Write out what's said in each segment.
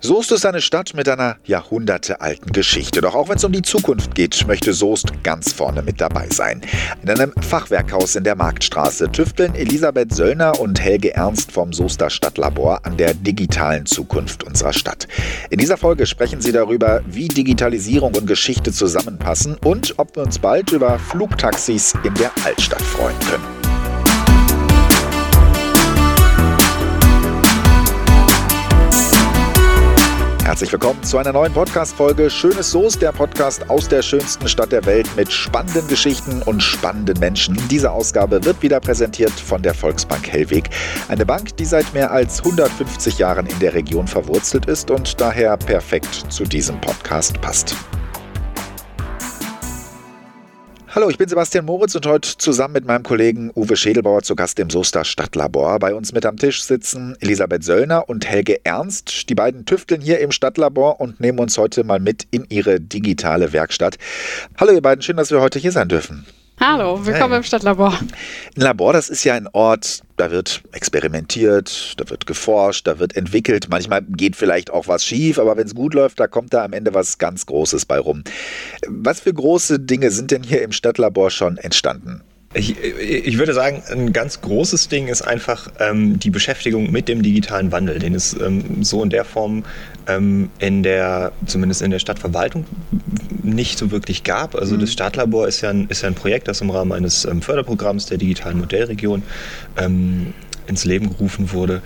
Soest ist eine Stadt mit einer jahrhundertealten Geschichte. Doch auch wenn es um die Zukunft geht, möchte Soest ganz vorne mit dabei sein. In einem Fachwerkhaus in der Marktstraße tüfteln Elisabeth Söllner und Helge Ernst vom Soester Stadtlabor an der digitalen Zukunft unserer Stadt. In dieser Folge sprechen sie darüber, wie Digitalisierung und Geschichte zusammenpassen und ob wir uns bald über Flugtaxis in der Altstadt freuen können. Herzlich willkommen zu einer neuen Podcast-Folge Schönes Soße, der Podcast aus der schönsten Stadt der Welt mit spannenden Geschichten und spannenden Menschen. Diese Ausgabe wird wieder präsentiert von der Volksbank Hellweg. Eine Bank, die seit mehr als 150 Jahren in der Region verwurzelt ist und daher perfekt zu diesem Podcast passt. Hallo, ich bin Sebastian Moritz und heute zusammen mit meinem Kollegen Uwe Schädelbauer zu Gast im Soester Stadtlabor. Bei uns mit am Tisch sitzen Elisabeth Söllner und Helge Ernst. Die beiden tüfteln hier im Stadtlabor und nehmen uns heute mal mit in ihre digitale Werkstatt. Hallo ihr beiden, schön, dass wir heute hier sein dürfen. Hallo, willkommen hey. im Stadtlabor. Ein Labor, das ist ja ein Ort, da wird experimentiert, da wird geforscht, da wird entwickelt. Manchmal geht vielleicht auch was schief, aber wenn es gut läuft, da kommt da am Ende was ganz Großes bei rum. Was für große Dinge sind denn hier im Stadtlabor schon entstanden? Ich, ich, würde sagen, ein ganz großes Ding ist einfach ähm, die Beschäftigung mit dem digitalen Wandel, den es ähm, so in der Form ähm, in der, zumindest in der Stadtverwaltung, nicht so wirklich gab. Also mhm. das Stadtlabor ist ja, ein, ist ja ein Projekt, das im Rahmen eines ähm, Förderprogramms der digitalen Modellregion ähm, ins Leben gerufen wurde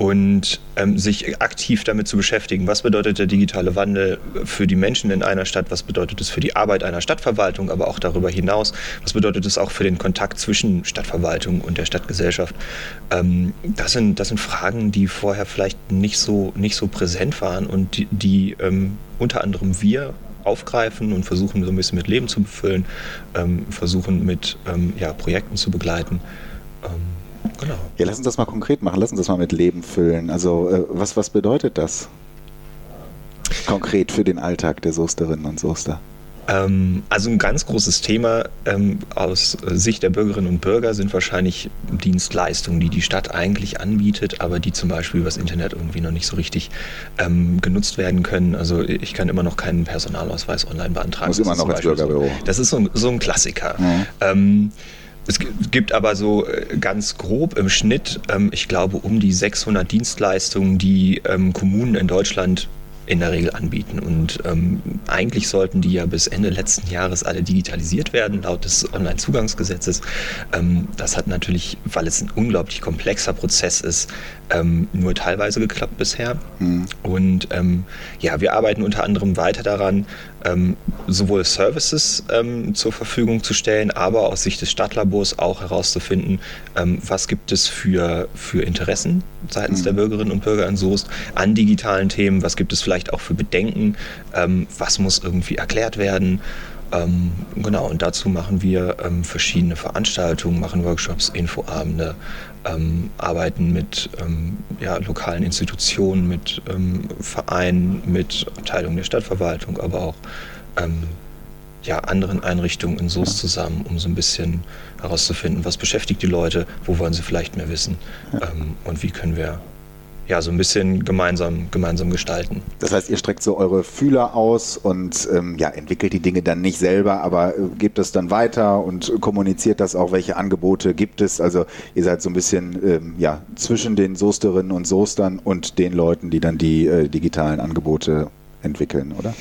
und ähm, sich aktiv damit zu beschäftigen, was bedeutet der digitale Wandel für die Menschen in einer Stadt, was bedeutet es für die Arbeit einer Stadtverwaltung, aber auch darüber hinaus, was bedeutet es auch für den Kontakt zwischen Stadtverwaltung und der Stadtgesellschaft. Ähm, das, sind, das sind Fragen, die vorher vielleicht nicht so, nicht so präsent waren und die, die ähm, unter anderem wir aufgreifen und versuchen so ein bisschen mit Leben zu befüllen, ähm, versuchen mit ähm, ja, Projekten zu begleiten. Genau. Ja, lass uns das mal konkret machen. Lass uns das mal mit Leben füllen. Also, äh, was, was bedeutet das konkret für den Alltag der Soesterinnen und Soester? Ähm, also ein ganz großes Thema ähm, aus Sicht der Bürgerinnen und Bürger sind wahrscheinlich Dienstleistungen, die die Stadt eigentlich anbietet, aber die zum Beispiel übers Internet irgendwie noch nicht so richtig ähm, genutzt werden können. Also ich kann immer noch keinen Personalausweis online beantragen. Muss immer noch ins Bürgerbüro. So, das ist so, so ein Klassiker. Mhm. Ähm, es gibt aber so äh, ganz grob im Schnitt, ähm, ich glaube, um die 600 Dienstleistungen, die ähm, Kommunen in Deutschland in der Regel anbieten. Und ähm, eigentlich sollten die ja bis Ende letzten Jahres alle digitalisiert werden, laut des Onlinezugangsgesetzes. Ähm, das hat natürlich, weil es ein unglaublich komplexer Prozess ist, ähm, nur teilweise geklappt bisher. Mhm. Und ähm, ja, wir arbeiten unter anderem weiter daran, ähm, sowohl Services ähm, zur Verfügung zu stellen, aber aus Sicht des Stadtlabors auch herauszufinden, was gibt es für, für Interessen seitens mhm. der Bürgerinnen und Bürger in Soest an digitalen Themen, was gibt es vielleicht vielleicht auch für Bedenken, ähm, was muss irgendwie erklärt werden. Ähm, genau, und dazu machen wir ähm, verschiedene Veranstaltungen, machen Workshops, Infoabende, ähm, arbeiten mit ähm, ja, lokalen Institutionen, mit ähm, Vereinen, mit Abteilungen der Stadtverwaltung, aber auch ja, anderen Einrichtungen in Soest zusammen, um so ein bisschen herauszufinden, was beschäftigt die Leute, wo wollen sie vielleicht mehr wissen und wie können wir ja, so ein bisschen gemeinsam, gemeinsam gestalten. Das heißt, ihr streckt so eure Fühler aus und ähm, ja, entwickelt die Dinge dann nicht selber, aber äh, gebt es dann weiter und kommuniziert das auch, welche Angebote gibt es. Also ihr seid so ein bisschen ähm, ja, zwischen den Soesterinnen und Soestern und den Leuten, die dann die äh, digitalen Angebote entwickeln, oder?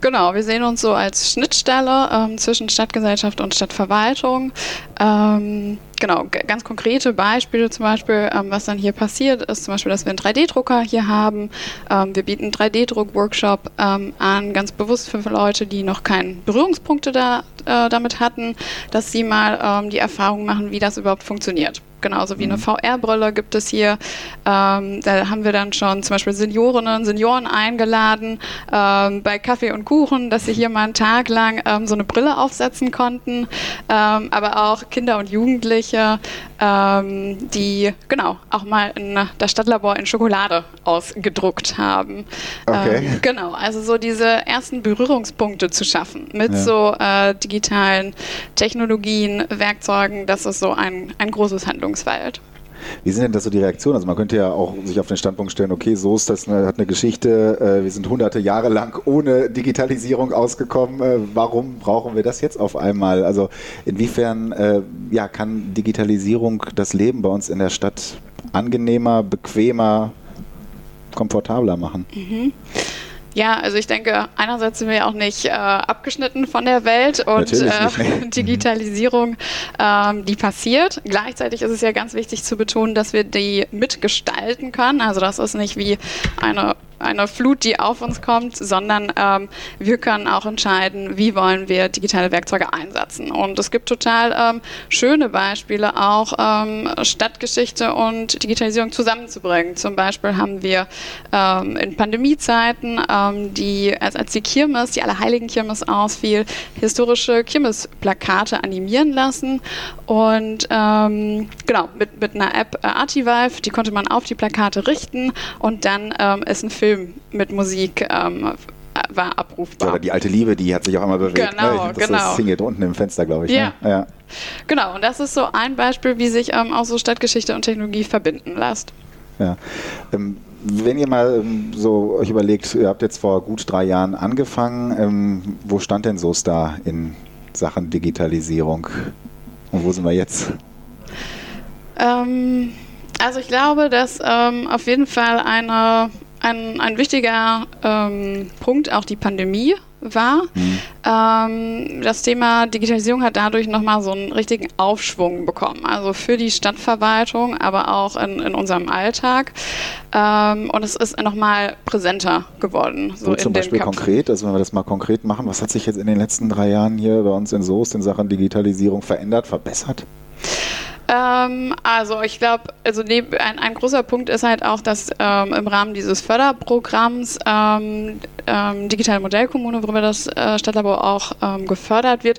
Genau, wir sehen uns so als Schnittstelle ähm, zwischen Stadtgesellschaft und Stadtverwaltung. Ähm, genau, ganz konkrete Beispiele zum Beispiel, ähm, was dann hier passiert, ist zum Beispiel, dass wir einen 3D-Drucker hier haben. Ähm, wir bieten einen 3D-Druck-Workshop ähm, an, ganz bewusst für Leute, die noch keine Berührungspunkte da, äh, damit hatten, dass sie mal ähm, die Erfahrung machen, wie das überhaupt funktioniert genauso wie eine mhm. VR-Brille gibt es hier. Ähm, da haben wir dann schon zum Beispiel Seniorinnen, Senioren eingeladen ähm, bei Kaffee und Kuchen, dass sie hier mal einen Tag lang ähm, so eine Brille aufsetzen konnten. Ähm, aber auch Kinder und Jugendliche, ähm, die genau auch mal in das Stadtlabor in Schokolade ausgedruckt haben. Okay. Ähm, genau, also so diese ersten Berührungspunkte zu schaffen mit ja. so äh, digitalen Technologien, Werkzeugen, das ist so ein, ein großes Handlungsfeld. Wie sind denn das so die Reaktionen? Also man könnte ja auch sich auf den Standpunkt stellen, okay, so ist das eine, hat eine Geschichte, äh, wir sind hunderte Jahre lang ohne Digitalisierung ausgekommen. Äh, warum brauchen wir das jetzt auf einmal? Also inwiefern äh, ja, kann Digitalisierung das Leben bei uns in der Stadt angenehmer, bequemer, komfortabler machen? Mhm. Ja, also ich denke, einerseits sind wir ja auch nicht äh, abgeschnitten von der Welt und äh, Digitalisierung, ähm, die passiert. Gleichzeitig ist es ja ganz wichtig zu betonen, dass wir die mitgestalten können. Also das ist nicht wie eine eine Flut, die auf uns kommt, sondern ähm, wir können auch entscheiden, wie wollen wir digitale Werkzeuge einsetzen. Und es gibt total ähm, schöne Beispiele, auch ähm, Stadtgeschichte und Digitalisierung zusammenzubringen. Zum Beispiel haben wir ähm, in Pandemiezeiten, ähm, die, als, als die Kirmes, die Allerheiligen Kirmes ausfiel, historische Kirmesplakate animieren lassen und ähm, genau, mit, mit einer App äh, Artivive, die konnte man auf die Plakate richten und dann ist ein Film Film mit Musik ähm, war abrufbar. Oder die alte Liebe, die hat sich auch einmal bewegt. Ne? Genau, ne? das genau. Single unten im Fenster, glaube ich. Ja. Ne? ja. Genau, und das ist so ein Beispiel, wie sich ähm, auch so Stadtgeschichte und Technologie verbinden lässt. Ja. Ähm, wenn ihr mal ähm, so euch überlegt, ihr habt jetzt vor gut drei Jahren angefangen, ähm, wo stand denn SOS da in Sachen Digitalisierung? Und wo sind wir jetzt? Ähm, also ich glaube, dass ähm, auf jeden Fall eine ein, ein wichtiger ähm, Punkt auch die Pandemie war. Mhm. Ähm, das Thema Digitalisierung hat dadurch nochmal so einen richtigen Aufschwung bekommen. Also für die Stadtverwaltung, aber auch in, in unserem Alltag. Ähm, und es ist nochmal präsenter geworden. So, so zum Beispiel konkret, also wenn wir das mal konkret machen, was hat sich jetzt in den letzten drei Jahren hier bei uns in Soest in Sachen Digitalisierung verändert, verbessert? Ähm, also ich glaube, also ein, ein, großer Punkt ist halt auch, dass ähm, im Rahmen dieses Förderprogramms ähm, ähm Digitale Modellkommune, worüber das äh, Stadtlabor auch ähm, gefördert wird,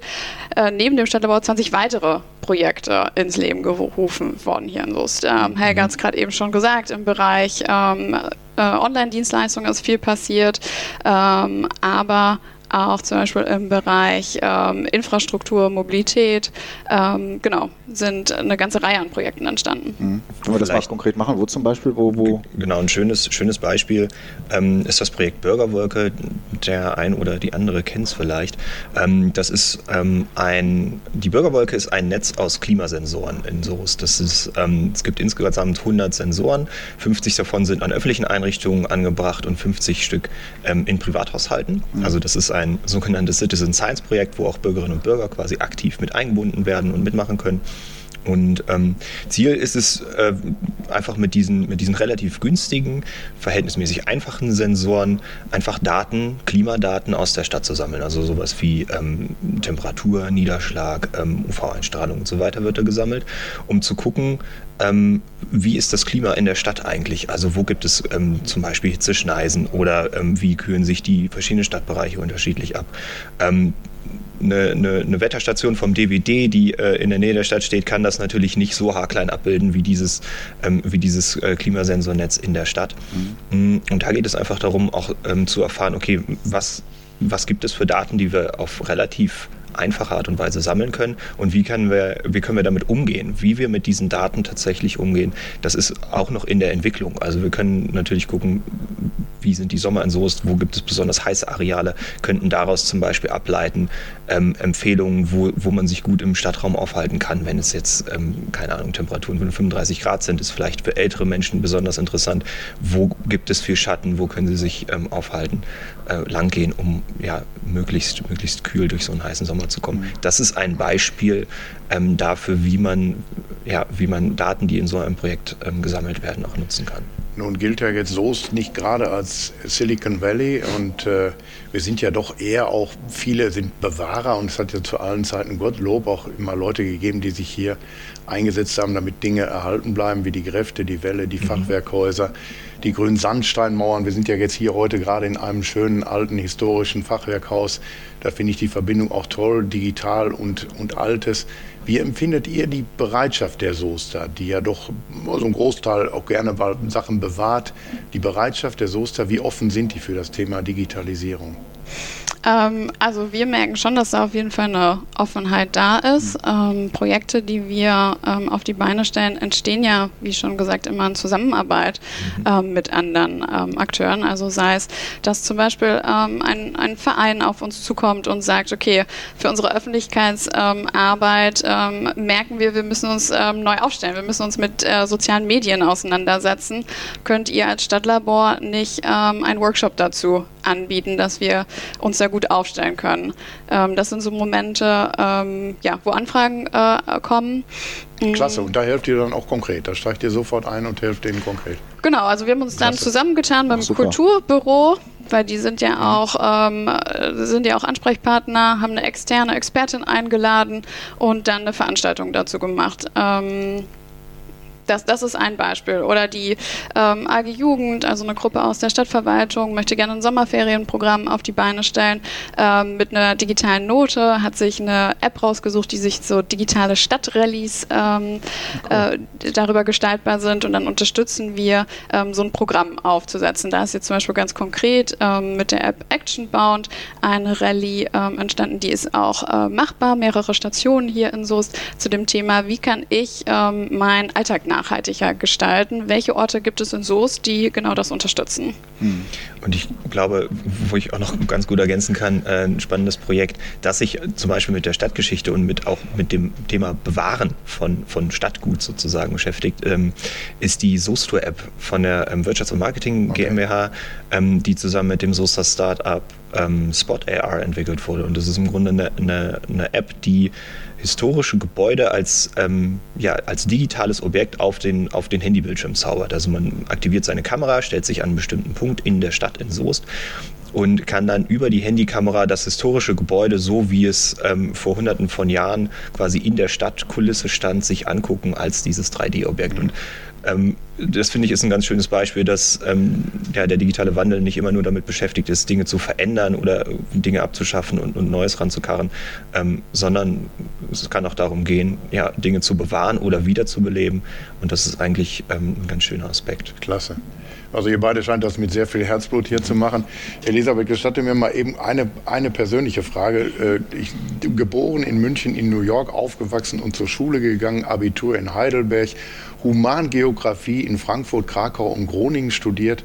äh, neben dem Stadtlabor 20 weitere Projekte ins Leben gerufen worden hier in Lust. Ähm, Helga hat es gerade eben schon gesagt, im Bereich äh, Online-Dienstleistungen ist viel passiert, aber auch zum Beispiel im Bereich ähm, Infrastruktur, Mobilität, ähm, genau, sind eine ganze Reihe an Projekten entstanden. Mhm. Können wir das mal konkret machen? Wo zum Beispiel? Wo, wo? Genau, ein schönes, schönes Beispiel ähm, ist das Projekt Bürgerwolke. Der ein oder die andere kennt es vielleicht. Ähm, das ist ähm, ein, die Bürgerwolke ist ein Netz aus Klimasensoren in Soest. Das ist, ähm, es gibt insgesamt 100 Sensoren, 50 davon sind an öffentlichen Einrichtungen angebracht und 50 Stück in Privathaushalten. Mhm. Also das ist ein ein sogenanntes Citizen Science Projekt, wo auch Bürgerinnen und Bürger quasi aktiv mit eingebunden werden und mitmachen können. Und ähm, Ziel ist es, äh, einfach mit diesen, mit diesen relativ günstigen, verhältnismäßig einfachen Sensoren einfach Daten, Klimadaten aus der Stadt zu sammeln. Also sowas wie ähm, Temperatur, Niederschlag, ähm, UV-Einstrahlung und so weiter wird da gesammelt, um zu gucken, ähm, wie ist das Klima in der Stadt eigentlich? Also wo gibt es ähm, zum Beispiel Hitzeschneisen oder ähm, wie kühlen sich die verschiedenen Stadtbereiche unterschiedlich ab? Ähm, eine, eine, eine, Wetterstation vom DWD, die äh, in der Nähe der Stadt steht, kann das natürlich nicht so haarklein abbilden wie dieses, ähm, wie dieses äh, Klimasensornetz in der Stadt. Mhm. Mm, und da geht es einfach darum, auch ähm, zu erfahren, okay, was, was gibt es für Daten, die wir auf relativ einfache Art und Weise sammeln können und wie können wir, wie können wir damit umgehen, wie wir mit diesen Daten tatsächlich umgehen. Das ist auch noch in der Entwicklung. Also wir können natürlich gucken, wie sind die Sommer in Soest, wo gibt es besonders heiße Areale, könnten daraus zum Beispiel ableiten ähm, Empfehlungen, wo, wo man sich gut im Stadtraum aufhalten kann. Wenn es jetzt, ähm, keine Ahnung, Temperaturen von 35 Grad sind, ist vielleicht für ältere Menschen besonders interessant. Wo gibt es viel Schatten, wo können sie sich ähm, aufhalten, äh, langgehen, um ja, möglichst, möglichst kühl durch so einen heißen Sommer zu kommen. Mhm. Das ist ein Beispiel ähm, dafür, wie man, ja, wie man Daten, die in so einem Projekt ähm, gesammelt werden, auch nutzen kann. Nun gilt ja jetzt Soest nicht gerade als Silicon Valley und äh, wir sind ja doch eher auch, viele sind Bewahrer und es hat ja zu allen Zeiten Gottlob auch immer Leute gegeben, die sich hier eingesetzt haben, damit Dinge erhalten bleiben, wie die Gräfte, die Wälle, die mhm. Fachwerkhäuser, die grünen Sandsteinmauern. Wir sind ja jetzt hier heute gerade in einem schönen alten historischen Fachwerkhaus. Da finde ich die Verbindung auch toll, digital und, und altes. Wie empfindet ihr die Bereitschaft der Soester, die ja doch so ein Großteil auch gerne Sachen bewahrt? Die Bereitschaft der Soester, wie offen sind die für das Thema Digitalisierung? Ähm, also wir merken schon, dass da auf jeden Fall eine Offenheit da ist. Ähm, Projekte, die wir ähm, auf die Beine stellen, entstehen ja, wie schon gesagt, immer in Zusammenarbeit mhm. ähm, mit anderen ähm, Akteuren. Also sei es, dass zum Beispiel ähm, ein, ein Verein auf uns zukommt und sagt, okay, für unsere Öffentlichkeitsarbeit merken wir, wir müssen uns neu aufstellen, wir müssen uns mit äh, sozialen Medien auseinandersetzen. Könnt ihr als Stadtlabor nicht einen Workshop dazu anbieten, dass wir uns da gut aufstellen können. Ähm, das sind so Momente, ähm, ja, wo Anfragen äh, kommen. Mhm. Klasse, und da helft ihr dann auch konkret. Da steigt ihr sofort ein und helft denen konkret. Genau, also wir haben uns Klasse. dann zusammengetan beim Ach, Kulturbüro, weil die sind ja mhm. auch, ähm, sind ja auch Ansprechpartner, haben eine externe Expertin eingeladen und dann eine Veranstaltung dazu gemacht. Ähm, das, das ist ein Beispiel. Oder die ähm, AG Jugend, also eine Gruppe aus der Stadtverwaltung, möchte gerne ein Sommerferienprogramm auf die Beine stellen ähm, mit einer digitalen Note, hat sich eine App rausgesucht, die sich so digitale Stadtrallies ähm, cool. äh, darüber gestaltbar sind und dann unterstützen wir, ähm, so ein Programm aufzusetzen. Da ist jetzt zum Beispiel ganz konkret ähm, mit der App Actionbound eine Rallye ähm, entstanden, die ist auch äh, machbar, mehrere Stationen hier in Soest zu dem Thema, wie kann ich meinen Alltag nachhaltiger gestalten. Welche Orte gibt es in Soest, die genau das unterstützen? Hm. Und ich glaube, wo ich auch noch ganz gut ergänzen kann, äh, ein spannendes Projekt, das sich zum Beispiel mit der Stadtgeschichte und mit auch mit dem Thema Bewahren von, von Stadtgut sozusagen beschäftigt, ähm, ist die Soestur-App von der ähm, Wirtschafts- und Marketing okay. GmbH, ähm, die zusammen mit dem Soester Startup Spot AR entwickelt wurde. Und das ist im Grunde eine, eine, eine App, die historische Gebäude als, ähm, ja, als digitales Objekt auf den, auf den Handybildschirm zaubert. Also man aktiviert seine Kamera, stellt sich an einen bestimmten Punkt in der Stadt in Soest und kann dann über die Handykamera das historische Gebäude, so wie es ähm, vor hunderten von Jahren quasi in der Stadtkulisse stand, sich angucken als dieses 3D-Objekt. Und ähm, das finde ich ist ein ganz schönes Beispiel, dass ähm, ja, der digitale Wandel nicht immer nur damit beschäftigt ist, Dinge zu verändern oder Dinge abzuschaffen und, und Neues ranzukarren, ähm, sondern es kann auch darum gehen, ja, Dinge zu bewahren oder wiederzubeleben. Und das ist eigentlich ähm, ein ganz schöner Aspekt. Klasse. Also ihr beide scheint das mit sehr viel Herzblut hier zu machen. Elisabeth, gestatte mir mal eben eine, eine persönliche Frage. Äh, ich, geboren in München, in New York, aufgewachsen und zur Schule gegangen, Abitur in Heidelberg, Humangeografie in Frankfurt, Krakau und Groningen studiert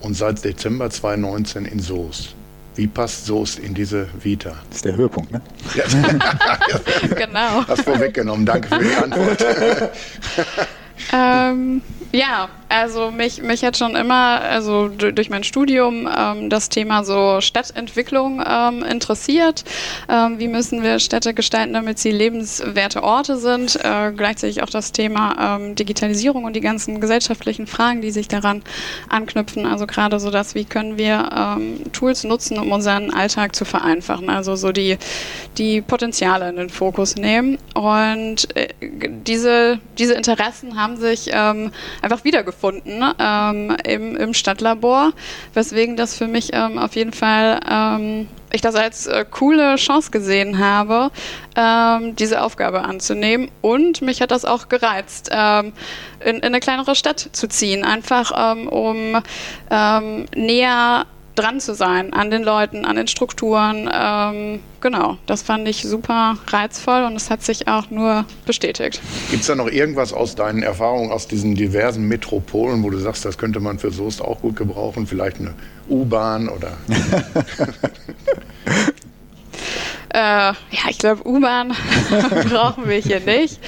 und seit Dezember 2019 in Soest. Wie passt Soest in diese Vita? Das ist der Höhepunkt, ne? Ja. genau. Hast vorweggenommen. Danke für die Antwort. ähm, ja, also mich, mich hat schon immer, also durch mein Studium, ähm, das Thema so Stadtentwicklung ähm, interessiert. Ähm, wie müssen wir Städte gestalten, damit sie lebenswerte Orte sind? Äh, gleichzeitig auch das Thema ähm, Digitalisierung und die ganzen gesellschaftlichen Fragen, die sich daran anknüpfen. Also gerade so das, wie können wir ähm, Tools nutzen, um unseren Alltag zu vereinfachen. Also so die, die Potenziale in den Fokus nehmen. Und äh, diese, diese Interessen haben sich ähm, einfach wiedergefunden ähm, im, im Stadtlabor, weswegen das für mich ähm, auf jeden Fall ähm, ich das als äh, coole Chance gesehen habe, ähm, diese Aufgabe anzunehmen. Und mich hat das auch gereizt, ähm, in, in, eine kleinere Stadt zu ziehen, einfach ähm, um näher dran zu sein an den Leuten, an den Strukturen. Ähm, genau, das fand ich super reizvoll und es hat sich auch nur bestätigt. Gibt es da noch irgendwas aus deinen Erfahrungen aus diesen diversen Metropolen, wo du sagst, das könnte man für Soest auch gut gebrauchen? Vielleicht eine U-Bahn oder. Äh, ja, ich glaube, U-Bahn brauchen wir hier nicht.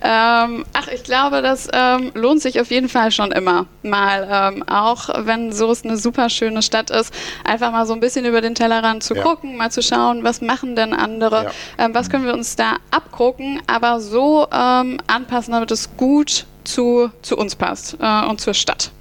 Ähm, ach, ich glaube, das ähm, lohnt sich auf jeden Fall schon immer mal, ähm, auch wenn Soest eine super schöne Stadt ist, einfach mal so ein bisschen über den Tellerrand zu ja. gucken, mal zu schauen, was machen denn andere, ja. Ähm, was können wir uns da abgucken, aber so ähm, anpassen, damit es gut zu, zu uns passt äh, und zur Stadt.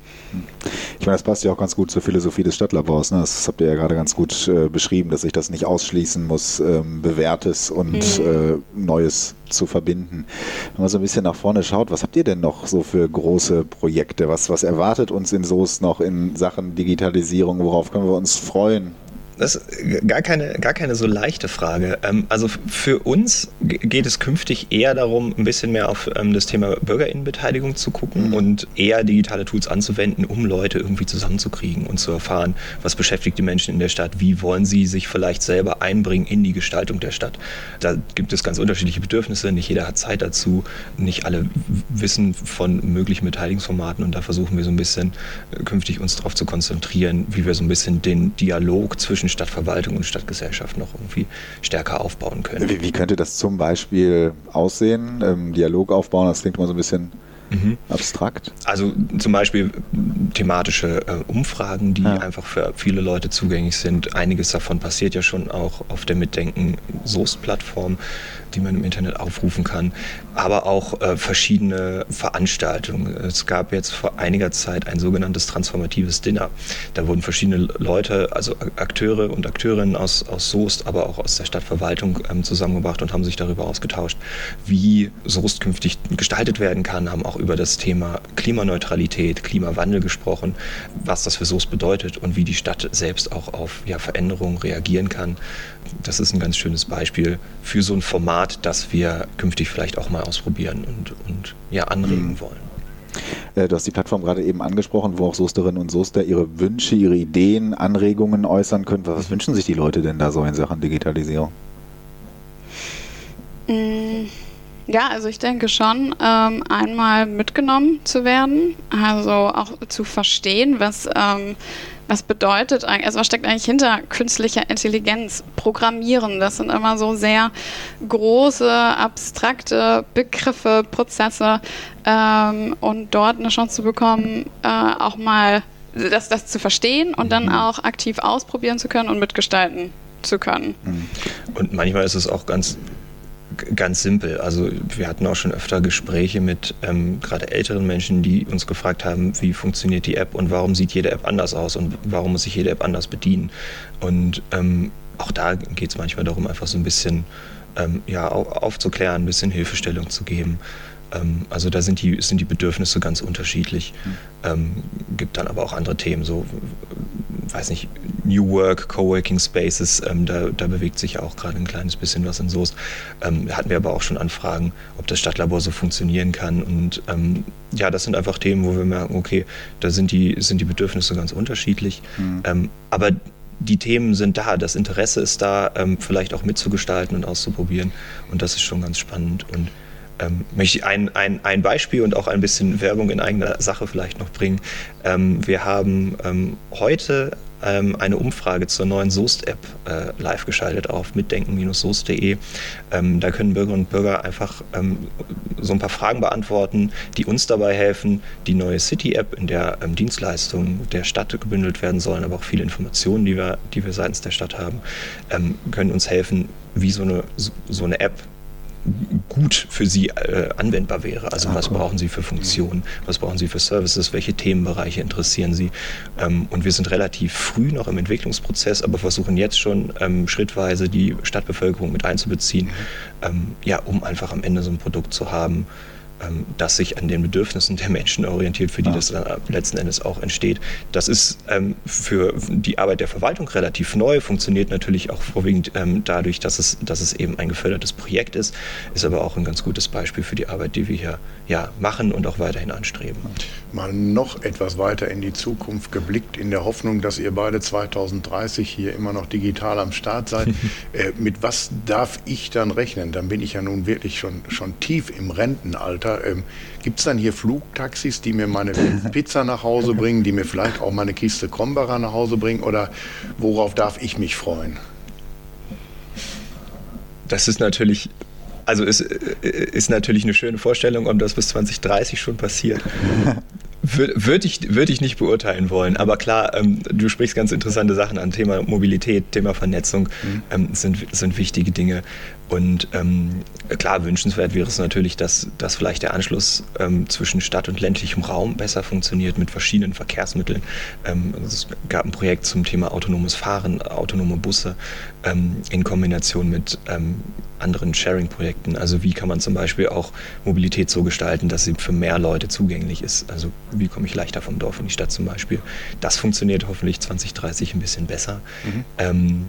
Ich meine, das passt ja auch ganz gut zur Philosophie des Stadtlabors. Ne? Das habt ihr ja gerade ganz gut äh, beschrieben, dass sich das nicht ausschließen muss, ähm, Bewährtes und mhm. äh, Neues zu verbinden. Wenn man so ein bisschen nach vorne schaut, was habt ihr denn noch so für große Projekte? Was, was erwartet uns in Soest noch in Sachen Digitalisierung? Worauf können wir uns freuen? Das ist gar keine, gar keine so leichte Frage. Ähm, also für uns geht es künftig eher darum, ein bisschen mehr auf ähm, das Thema Bürgerinnenbeteiligung zu gucken mhm. und eher digitale Tools anzuwenden, um Leute irgendwie zusammenzukriegen und zu erfahren, was beschäftigt die Menschen in der Stadt, wie wollen sie sich vielleicht selber einbringen in die Gestaltung der Stadt. Da gibt es ganz unterschiedliche Bedürfnisse, nicht jeder hat Zeit dazu, nicht alle wissen von möglichen Beteiligungsformaten und da versuchen wir so ein bisschen äh, künftig uns darauf zu konzentrieren, wie wir so ein bisschen den Dialog zwischen Stadtverwaltung und Stadtgesellschaft noch irgendwie stärker aufbauen können. Wie, wie könnte das zum Beispiel aussehen? Ähm, Dialog aufbauen, das klingt immer so ein bisschen mhm. abstrakt? Also zum Beispiel thematische äh, Umfragen, die ja. einfach für viele Leute zugänglich sind. Einiges davon passiert ja schon auch auf der Mitdenken Soest-Plattform, die man im Internet aufrufen kann, aber auch äh, verschiedene Veranstaltungen. Es gab jetzt vor einiger Zeit ein sogenanntes transformatives Dinner. Da wurden verschiedene Leute, also Akteure und Akteurinnen aus, aus Soest, aber auch aus der Stadtverwaltung ähm, zusammengebracht und haben sich darüber ausgetauscht, wie Soest künftig gestaltet werden kann, haben auch über das Thema Klimaneutralität, Klimawandel gesprochen, was das für Soest bedeutet und wie die Stadt selbst auch auf ja, Veränderungen reagieren kann. Das ist ein ganz schönes Beispiel für so ein Format, das wir künftig vielleicht auch mal ausprobieren und, und ja, anregen mhm. wollen. Äh, du hast die Plattform gerade eben angesprochen, wo auch Soesterinnen und Soester ihre Wünsche, ihre Ideen, Anregungen äußern können. Was wünschen sich die Leute denn da so in Sachen Digitalisierung? Mhm. Ja, also ich denke schon, ähm, einmal mitgenommen zu werden, also auch zu verstehen, was, ähm, was bedeutet eigentlich, also was steckt eigentlich hinter künstlicher Intelligenz, Programmieren. Das sind immer so sehr große, abstrakte Begriffe, Prozesse ähm, und dort eine Chance zu bekommen, äh, auch mal das, das zu verstehen und dann mhm. auch aktiv ausprobieren zu können und mitgestalten zu können. Mhm. Und manchmal ist es auch ganz Ganz simpel. Also wir hatten auch schon öfter Gespräche mit ähm, gerade älteren Menschen, die uns gefragt haben, wie funktioniert die App und warum sieht jede App anders aus und warum muss sich jede App anders bedienen. Und ähm, auch da geht es manchmal darum, einfach so ein bisschen ähm, ja, aufzuklären, ein bisschen Hilfestellung zu geben. Ähm, also da sind die, sind die Bedürfnisse ganz unterschiedlich. Mhm. gibt dann aber auch andere Themen, so weiß nicht, New Work, Coworking Spaces, ähm, da, da, bewegt sich ja auch gerade ein kleines bisschen was in Soest. Ähm, hatten wir aber auch schon Anfragen, ob das Stadtlabor so funktionieren kann. Und ähm, ja, das sind einfach Themen, wo wir merken, okay, da sind die, sind die Bedürfnisse ganz unterschiedlich. Mhm. Ähm, aber die Themen sind da, das Interesse ist da, ähm, vielleicht auch mitzugestalten und auszuprobieren. Und das ist schon ganz spannend. Und ähm, möchte ich ein, ein, ein Beispiel und auch ein bisschen Werbung in eigener Sache vielleicht noch bringen. Ähm, wir haben ähm, heute ähm, eine Umfrage zur neuen Soest-App äh, live geschaltet auf mitdenken-soest.de. Ähm, da können Bürgerinnen und Bürger einfach ähm, so ein paar Fragen beantworten, die uns dabei helfen, die neue City-App, in der Dienstleistungen der Stadt gebündelt werden sollen, aber auch viele Informationen, die wir, die wir seitens der Stadt haben, können uns helfen, wie so eine, so eine App gut für Sie äh, anwendbar wäre. Also was brauchen Sie für Funktionen, was brauchen Sie für Services, welche Themenbereiche interessieren Sie. Ähm, und wir sind relativ früh noch im Entwicklungsprozess, aber versuchen jetzt schon ähm, schrittweise die Stadtbevölkerung mit einzubeziehen, mhm. ähm, ja, um einfach am Ende so ein Produkt zu haben, ähm, das sich an den Bedürfnissen der Menschen orientiert, für die ja. das dann letzten Endes auch entsteht. Das ist ähm, für die Arbeit der Verwaltung relativ neu, funktioniert natürlich auch vorwiegend ähm, dadurch, dass es, dass es eben ein gefördertes Projekt ist, ist aber auch ein ganz gutes Beispiel für die Arbeit, die wir hier ja, machen und auch weiterhin anstreben. Mal noch etwas weiter in die Zukunft geblickt, in der Hoffnung, dass ihr beide 2030 hier immer noch digital am Start seid. äh, mit was darf ich dann rechnen? Dann bin ich ja nun wirklich schon, schon tief im Rentenalter. Kilometer. Ähm, Gibt es dann hier Flugtaxis, die mir meine Pizza nach Hause bringen, die mir vielleicht auch meine Kiste Krombacher nach Hause bringen? Oder worauf darf ich mich freuen? Das ist natürlich also es äh, ist natürlich eine schöne Vorstellung, ob das bis 2030 schon passiert. Würde ich, würd ich nicht beurteilen wollen. Aber klar, ähm, du sprichst ganz interessante Sachen an. Thema Mobilität, Thema Vernetzung mhm. ähm, sind, sind wichtige Dinge. Und ähm, klar, wünschenswert wäre es natürlich, dass, dass vielleicht der Anschluss ähm, zwischen Stadt und ländlichem Raum besser funktioniert mit verschiedenen Verkehrsmitteln. Ähm, es gab ein Projekt zum Thema autonomes Fahren, autonome Busse ähm, in Kombination mit ähm, anderen Sharing-Projekten. Also wie kann man zum Beispiel auch Mobilität so gestalten, dass sie für mehr Leute zugänglich ist. Also wie komme ich leichter vom Dorf in die Stadt zum Beispiel. Das funktioniert hoffentlich 2030 ein bisschen besser. Mhm. Ähm,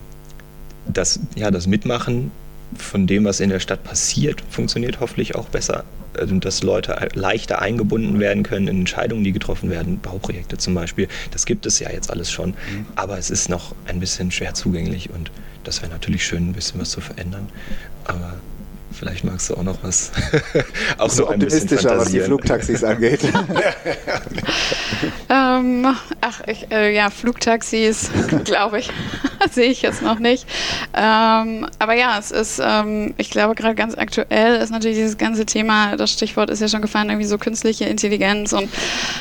das, ja, das Mitmachen von dem, was in der Stadt passiert, funktioniert hoffentlich auch besser. Also, dass Leute leichter eingebunden werden können in Entscheidungen, die getroffen werden, Bauprojekte zum Beispiel. Das gibt es ja jetzt alles schon, mhm. aber es ist noch ein bisschen schwer zugänglich und das wäre natürlich schön, ein bisschen was zu verändern. Aber Vielleicht magst du auch noch was. auch so optimistischer, was die Flugtaxis angeht. ähm, ach, ich, äh, ja, Flugtaxis, glaube ich, sehe ich jetzt noch nicht. Ähm, aber ja, es ist, ähm, ich glaube, gerade ganz aktuell ist natürlich dieses ganze Thema, das Stichwort ist ja schon gefallen, irgendwie so künstliche Intelligenz und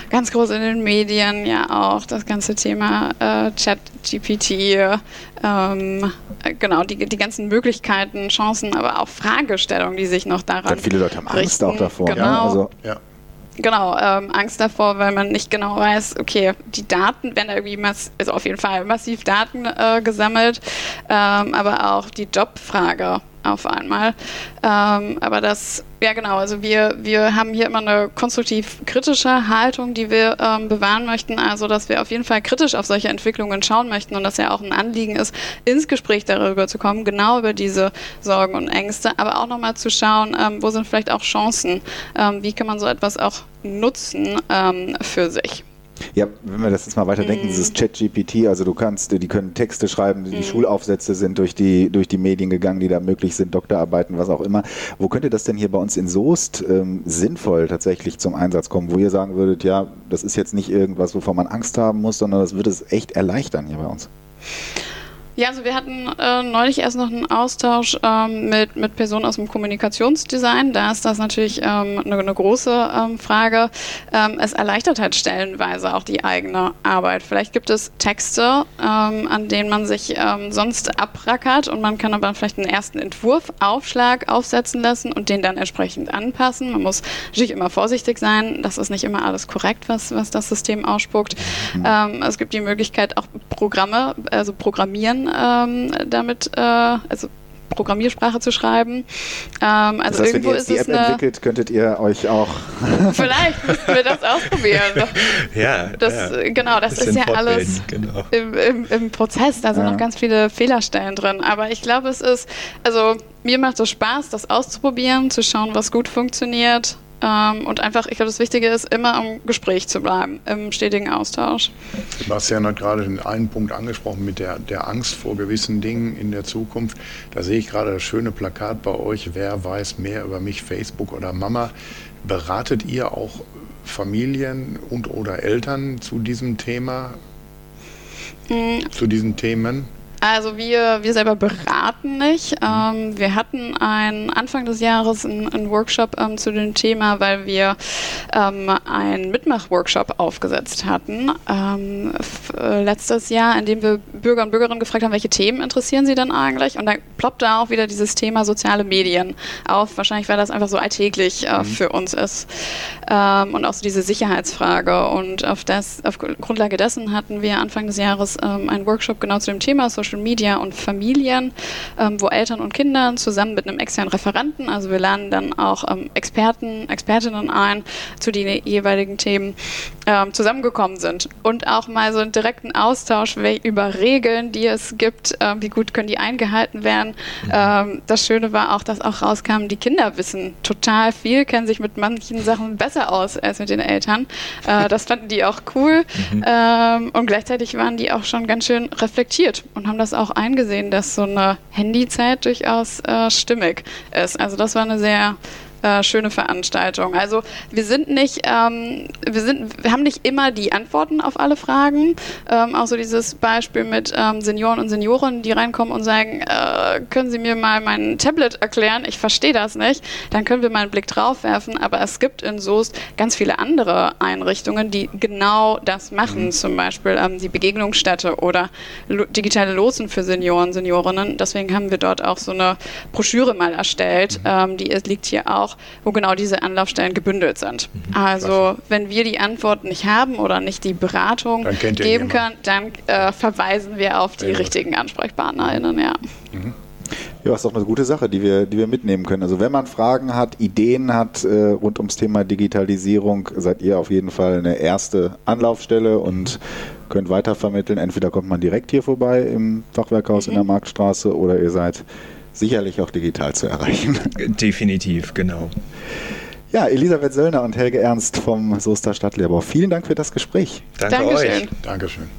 ganz groß in den Medien ja auch das ganze Thema äh, Chat-GPT. Ähm, genau, die, die ganzen Möglichkeiten, Chancen, aber auch Fragestellungen, die sich noch daran. Ja, viele Leute haben Angst richten. auch davor. Genau. Ja, also. ja. Genau, ähm, Angst davor, weil man nicht genau weiß, okay, die Daten werden irgendwie, mass also auf jeden Fall massiv Daten äh, gesammelt, ähm, aber auch die Jobfrage auf einmal. Ähm, aber das, ja genau, also wir, wir haben hier immer eine konstruktiv kritische Haltung, die wir ähm, bewahren möchten. Also, dass wir auf jeden Fall kritisch auf solche Entwicklungen schauen möchten und dass ja auch ein Anliegen ist, ins Gespräch darüber zu kommen, genau über diese Sorgen und Ängste, aber auch nochmal zu schauen, ähm, wo sind vielleicht auch Chancen, ähm, wie kann man so etwas auch nutzen ähm, für sich. Ja, wenn wir das jetzt mal weiterdenken, mhm. dieses Chat-GPT, also du kannst, die können Texte schreiben, die mhm. Schulaufsätze sind durch die, durch die Medien gegangen, die da möglich sind, Doktorarbeiten, was auch immer. Wo könnte das denn hier bei uns in Soest ähm, sinnvoll tatsächlich zum Einsatz kommen, wo ihr sagen würdet, ja, das ist jetzt nicht irgendwas, wovor man Angst haben muss, sondern das würde es echt erleichtern hier bei uns? Ja, also wir hatten äh, neulich erst noch einen Austausch ähm, mit, mit Personen aus dem Kommunikationsdesign. Da ist das natürlich ähm, eine, eine, große ähm, Frage. Ähm, es erleichtert halt stellenweise auch die eigene Arbeit. Vielleicht gibt es Texte, ähm, an denen man sich ähm, sonst abrackert und man kann aber vielleicht einen ersten Entwurf, Aufschlag aufsetzen lassen und den dann entsprechend anpassen. Man muss natürlich immer vorsichtig sein. Das ist nicht immer alles korrekt, was, was das System ausspuckt. Mhm. es gibt die Möglichkeit, auch Programme, also Programmieren ähm, damit, äh, also Programmiersprache zu schreiben. Ähm, also das heißt, irgendwo wenn ihr jetzt die App entwickelt, könntet ihr euch auch. Vielleicht müssten wir das ausprobieren. ja, das, ja. genau, das ist ja alles genau. im, im, im, Prozess. Da sind ja. noch ganz viele Fehlerstellen drin. Aber ich glaube, es ist, also mir macht es Spaß, das auszuprobieren, zu schauen, was gut funktioniert ähm, und einfach, ich glaube, das Wichtige ist, immer im Gespräch zu bleiben, im stetigen Austausch. Sebastian hat gerade den einen Punkt angesprochen mit der, der Angst vor gewissen Dingen in der Zukunft. Da sehe ich gerade das schöne Plakat bei euch, wer weiß mehr über mich, Facebook oder Mama. Beratet ihr auch Familien und oder Eltern zu diesem Thema? Mhm. Zu diesen Themen? Also wir, wir selber beraten nicht. Ähm, wir hatten ein, Anfang des Jahres einen, Workshop ähm, zu dem Thema, weil wir ähm, einen Mitmach-Workshop aufgesetzt hatten ähm, äh, letztes Jahr, in dem wir Bürger und Bürgerinnen gefragt haben, welche Themen interessieren sie denn eigentlich? Und da ploppte auch wieder dieses Thema soziale Medien auf. Wahrscheinlich, weil das einfach so alltäglich äh, mhm. für uns ist. Ähm, und auch so diese Sicherheitsfrage. Und auf, das, auf Grundlage dessen hatten wir Anfang des Jahres ähm, einen Workshop genau zu dem Thema Social Social Media und Familien, ähm, wo Eltern und Kinder zusammen mit einem externen Referenten, also wir laden dann auch ähm, Experten, Expertinnen ein zu den jeweiligen Themen, ähm, zusammengekommen sind. Und auch mal so einen direkten Austausch über Regeln, die es gibt, äh, wie gut können die eingehalten werden. Ähm, das Schöne war auch, dass auch rauskam, die Kinder wissen total viel, kennen sich mit manchen Sachen besser aus als mit den Eltern. Äh, das fanden die auch cool. Mhm. Ähm, und gleichzeitig waren die auch schon ganz schön reflektiert und haben haben das auch eingesehen, dass so eine Handyzeit durchaus äh, stimmig ist. Also das war eine sehr äh, schöne Veranstaltung. Also wir sind nicht, ähm, wir sind, wir haben nicht immer die Antworten auf alle Fragen. Ähm, auch so dieses Beispiel mit ähm, Senioren und Senioren, die reinkommen und sagen, äh, können Sie mir mal mein Tablet erklären? Ich verstehe das nicht. Dann können wir mal einen Blick drauf werfen. Aber es gibt in Soest ganz viele andere Einrichtungen, die genau das machen. Mhm. Zum Beispiel ähm, die Begegnungsstätte oder lo digitale Lotsen für Senioren, Seniorinnen. Deswegen haben wir dort auch so eine Broschüre mal erstellt. Mhm. Ähm, die liegt hier auch auch, wo genau diese Anlaufstellen gebündelt sind. Mhm, also wenn wir die Antworten nicht haben oder nicht die Beratung geben können, dann äh, verweisen wir auf die richtigen AnsprechpartnerInnen, ja. Mhm. Ja, ist doch eine gute Sache, die wir, die wir mitnehmen können. Also wenn man Fragen hat, Ideen hat äh, rund ums Thema Digitalisierung, seid ihr auf jeden Fall eine erste Anlaufstelle und könnt weitervermitteln. Entweder kommt man direkt hier vorbei im Fachwerkhaus mhm. in der Marktstraße oder ihr seid sicherlich auch digital zu erreichen. Definitiv, genau. Ja, Elisabeth Söllner und Helge Ernst vom Soester Stadtlehrbau. Vielen Dank für das Gespräch. Danke Dankeschön. euch. Dankeschön.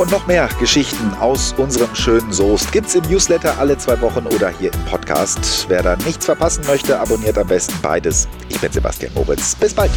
Und noch mehr Geschichten aus unserem schönen Soest gibt's im Newsletter alle zwei Wochen oder hier im Podcast. Wer da nichts verpassen möchte, abonniert am besten beides. Ich bin Sebastian Moritz. Bis bald.